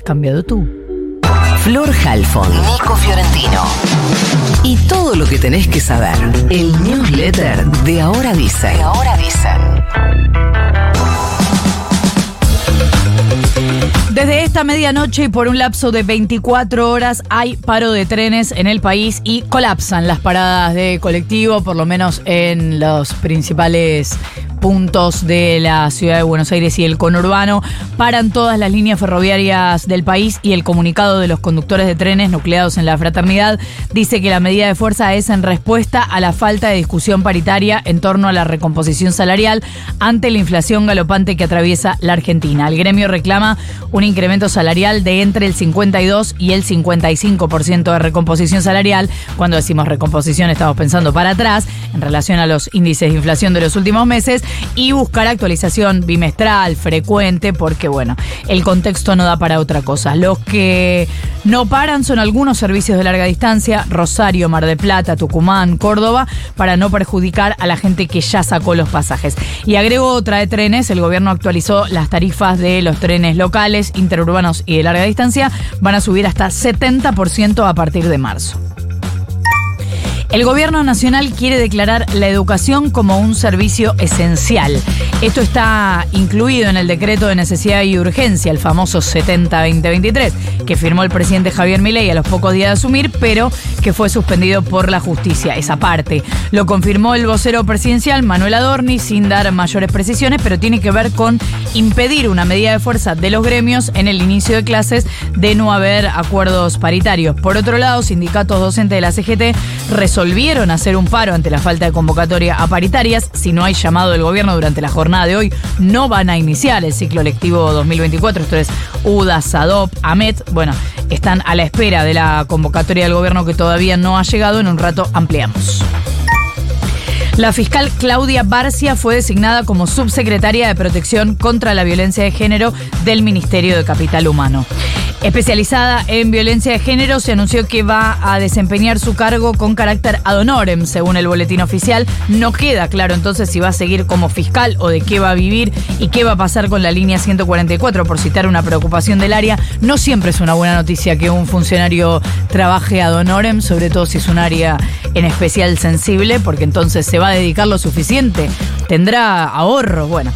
has cambiado tú. Flor Halfon, Nico Fiorentino. Y todo lo que tenés que saber. El newsletter de Ahora Dicen. De Ahora Dicen. Desde esta medianoche y por un lapso de 24 horas hay paro de trenes en el país y colapsan las paradas de colectivo, por lo menos en los principales puntos de la ciudad de Buenos Aires y el conurbano. Paran todas las líneas ferroviarias del país y el comunicado de los conductores de trenes nucleados en la fraternidad dice que la medida de fuerza es en respuesta a la falta de discusión paritaria en torno a la recomposición salarial ante la inflación galopante que atraviesa la Argentina. El gremio reclama un incremento salarial de entre el 52 y el 55% de recomposición salarial. Cuando decimos recomposición estamos pensando para atrás en relación a los índices de inflación de los últimos meses y buscar actualización bimestral, frecuente, porque bueno, el contexto no da para otra cosa. Los que no paran son algunos servicios de larga distancia, Rosario, Mar del Plata, Tucumán, Córdoba, para no perjudicar a la gente que ya sacó los pasajes. Y agrego otra de trenes, el gobierno actualizó las tarifas de los trenes locales, interurbanos y de larga distancia, van a subir hasta 70% a partir de marzo. El gobierno nacional quiere declarar la educación como un servicio esencial. Esto está incluido en el decreto de necesidad y urgencia, el famoso 70-2023, que firmó el presidente Javier Milei a los pocos días de asumir, pero que fue suspendido por la justicia. Esa parte lo confirmó el vocero presidencial Manuel Adorni sin dar mayores precisiones, pero tiene que ver con impedir una medida de fuerza de los gremios en el inicio de clases de no haber acuerdos paritarios. Por otro lado, sindicatos docentes de la CGT resolvieron hacer un paro ante la falta de convocatoria a paritarias. Si no hay llamado del gobierno durante la jornada de hoy, no van a iniciar el ciclo lectivo 2024. Esto es UDA, SADOP, AMET. Bueno, están a la espera de la convocatoria del gobierno que todavía no ha llegado. En un rato ampliamos. La fiscal Claudia Barcia fue designada como subsecretaria de Protección contra la Violencia de Género del Ministerio de Capital Humano. Especializada en violencia de género, se anunció que va a desempeñar su cargo con carácter ad honorem, según el boletín oficial. No queda claro entonces si va a seguir como fiscal o de qué va a vivir y qué va a pasar con la línea 144, por citar una preocupación del área. No siempre es una buena noticia que un funcionario trabaje ad honorem, sobre todo si es un área en especial sensible, porque entonces se va a dedicar lo suficiente, tendrá ahorro. Bueno.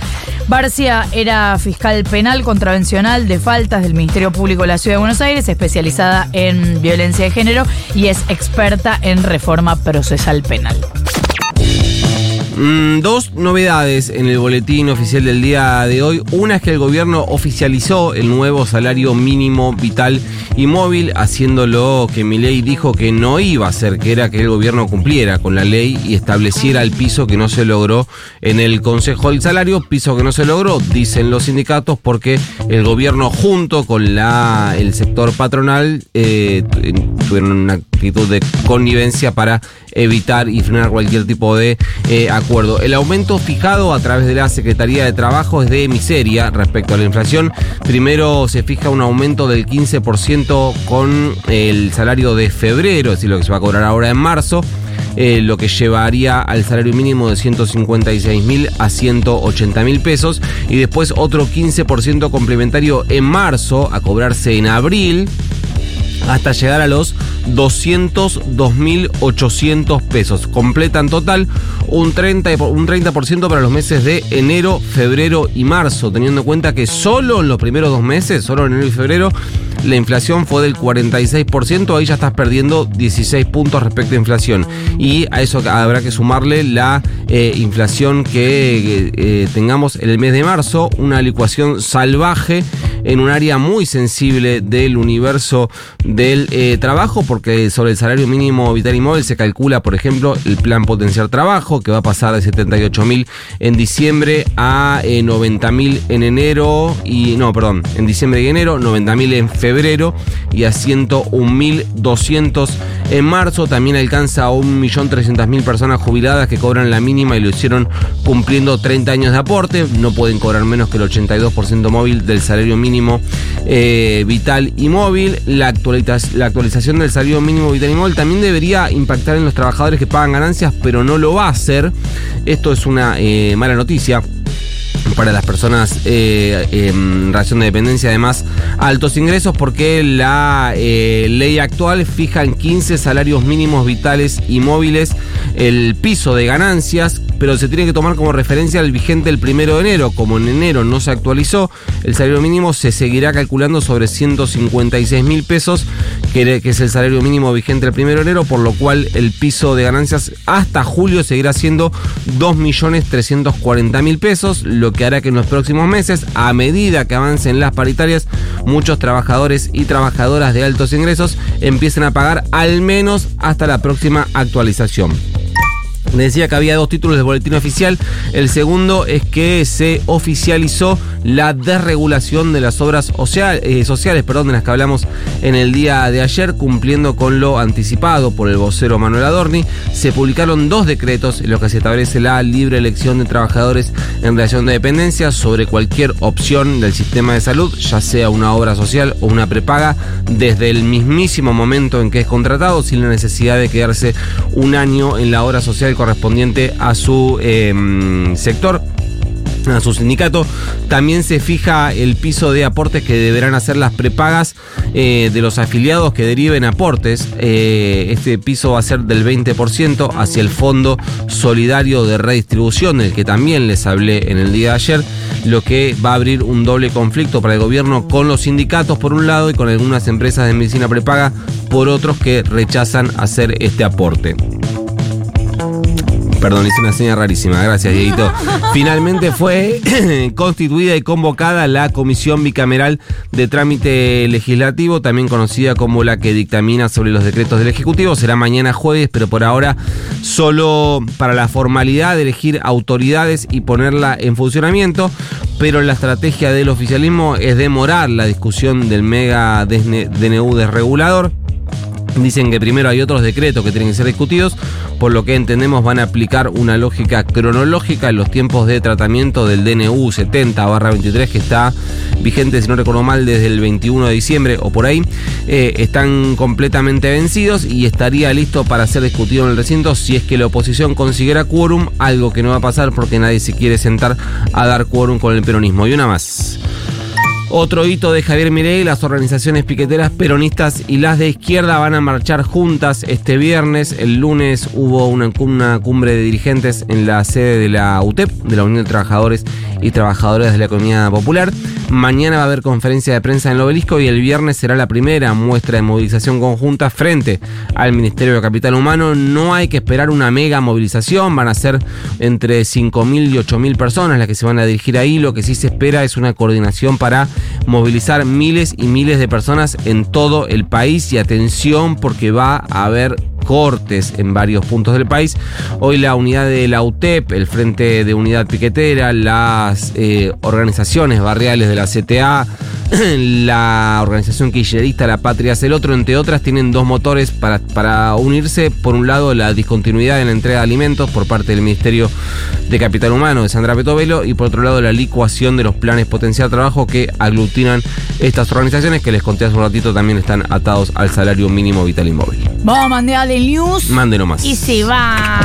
Barcia era fiscal penal contravencional de faltas del Ministerio Público de la Ciudad de Buenos Aires, especializada en violencia de género y es experta en reforma procesal penal. Mm, dos novedades en el boletín oficial del día de hoy. Una es que el gobierno oficializó el nuevo salario mínimo vital y móvil, haciendo lo que Milei dijo que no iba a hacer, que era que el gobierno cumpliera con la ley y estableciera el piso que no se logró en el Consejo del Salario, piso que no se logró, dicen los sindicatos, porque el gobierno junto con la, el sector patronal eh, tuvieron una actitud de connivencia para evitar y frenar cualquier tipo de eh, acuerdo. El aumento fijado a través de la Secretaría de Trabajo es de miseria respecto a la inflación. Primero se fija un aumento del 15% con el salario de febrero, es decir, lo que se va a cobrar ahora en marzo. Eh, lo que llevaría al salario mínimo de 156 mil a 180 mil pesos y después otro 15% complementario en marzo a cobrarse en abril hasta llegar a los 202.800 pesos. Completan total un 30%, un 30 para los meses de enero, febrero y marzo, teniendo en cuenta que solo en los primeros dos meses, solo en enero y febrero, la inflación fue del 46%, ahí ya estás perdiendo 16 puntos respecto a inflación. Y a eso habrá que sumarle la eh, inflación que eh, tengamos en el mes de marzo, una licuación salvaje en un área muy sensible del universo del eh, trabajo, porque sobre el salario mínimo vital y móvil se calcula, por ejemplo, el plan potenciar trabajo, que va a pasar de 78 mil en diciembre a 90 mil en enero, y no, perdón, en diciembre y enero, 90 mil en febrero y a 101 mil 200 en marzo. También alcanza a 1.300.000 personas jubiladas que cobran la mínima y lo hicieron cumpliendo 30 años de aporte. No pueden cobrar menos que el 82% móvil del salario mínimo eh, vital y móvil. La, la actualización del salario mínimo vital y móvil también debería impactar en los trabajadores que pagan ganancias, pero no lo va a hacer. Esto es una eh, mala noticia para las personas eh, en relación de dependencia, además altos ingresos, porque la eh, ley actual fija en 15 salarios mínimos vitales y móviles el piso de ganancias, pero se tiene que tomar como referencia el vigente el primero de enero. Como en enero no se actualizó, el salario mínimo se seguirá calculando sobre 156 mil pesos, que, que es el salario mínimo vigente el primero de enero, por lo cual el piso de ganancias hasta julio seguirá siendo 2.340.000 pesos, lo que hará que en los próximos meses, a medida que avancen las paritarias, muchos trabajadores y trabajadoras de altos ingresos empiecen a pagar al menos hasta la próxima actualización. Decía que había dos títulos del boletín oficial. El segundo es que se oficializó la desregulación de las obras eh, sociales perdón, de las que hablamos en el día de ayer, cumpliendo con lo anticipado por el vocero Manuel Adorni. Se publicaron dos decretos en los que se establece la libre elección de trabajadores en relación de dependencia sobre cualquier opción del sistema de salud, ya sea una obra social o una prepaga, desde el mismísimo momento en que es contratado, sin la necesidad de quedarse un año en la obra social correspondiente a su em, sector a su sindicato. También se fija el piso de aportes que deberán hacer las prepagas eh, de los afiliados que deriven aportes. Eh, este piso va a ser del 20% hacia el Fondo Solidario de Redistribución, del que también les hablé en el día de ayer, lo que va a abrir un doble conflicto para el gobierno con los sindicatos por un lado y con algunas empresas de medicina prepaga por otros que rechazan hacer este aporte. Perdón, hice una seña rarísima. Gracias, Dieguito. Finalmente fue constituida y convocada la Comisión Bicameral de Trámite Legislativo, también conocida como la que dictamina sobre los decretos del Ejecutivo. Será mañana jueves, pero por ahora solo para la formalidad de elegir autoridades y ponerla en funcionamiento. Pero la estrategia del oficialismo es demorar la discusión del mega DNU desregulador. Dicen que primero hay otros decretos que tienen que ser discutidos, por lo que entendemos van a aplicar una lógica cronológica en los tiempos de tratamiento del DNU 70-23 que está vigente, si no recuerdo mal, desde el 21 de diciembre o por ahí. Eh, están completamente vencidos y estaría listo para ser discutido en el recinto si es que la oposición consiguiera quórum, algo que no va a pasar porque nadie se quiere sentar a dar quórum con el peronismo. Y una más. Otro hito de Javier Mirey, las organizaciones piqueteras peronistas y las de izquierda van a marchar juntas este viernes. El lunes hubo una, cumbre de dirigentes en la sede de la UTEP, de la Unión de Trabajadores y Trabajadoras de la Economía Popular. Mañana va a haber conferencia de prensa en el obelisco y el viernes será la primera muestra de movilización conjunta frente al Ministerio de Capital Humano. No hay que esperar una mega movilización, van a ser entre 5.000 y 8.000 personas las que se van a dirigir ahí. Lo que sí se espera es una coordinación para movilizar miles y miles de personas en todo el país y atención porque va a haber cortes en varios puntos del país. Hoy la unidad de la UTEP, el Frente de Unidad Piquetera, las eh, organizaciones barriales de la CTA, la organización kirchnerista La Patria es el otro, entre otras, tienen dos motores para, para unirse. Por un lado, la discontinuidad en la entrega de alimentos por parte del Ministerio de Capital Humano de Sandra Petovelo y por otro lado, la licuación de los planes potencial trabajo que aglutinan estas organizaciones que les conté hace un ratito también están atados al salario mínimo vital y móvil. Vamos a el news. Mande nomás. Y se va.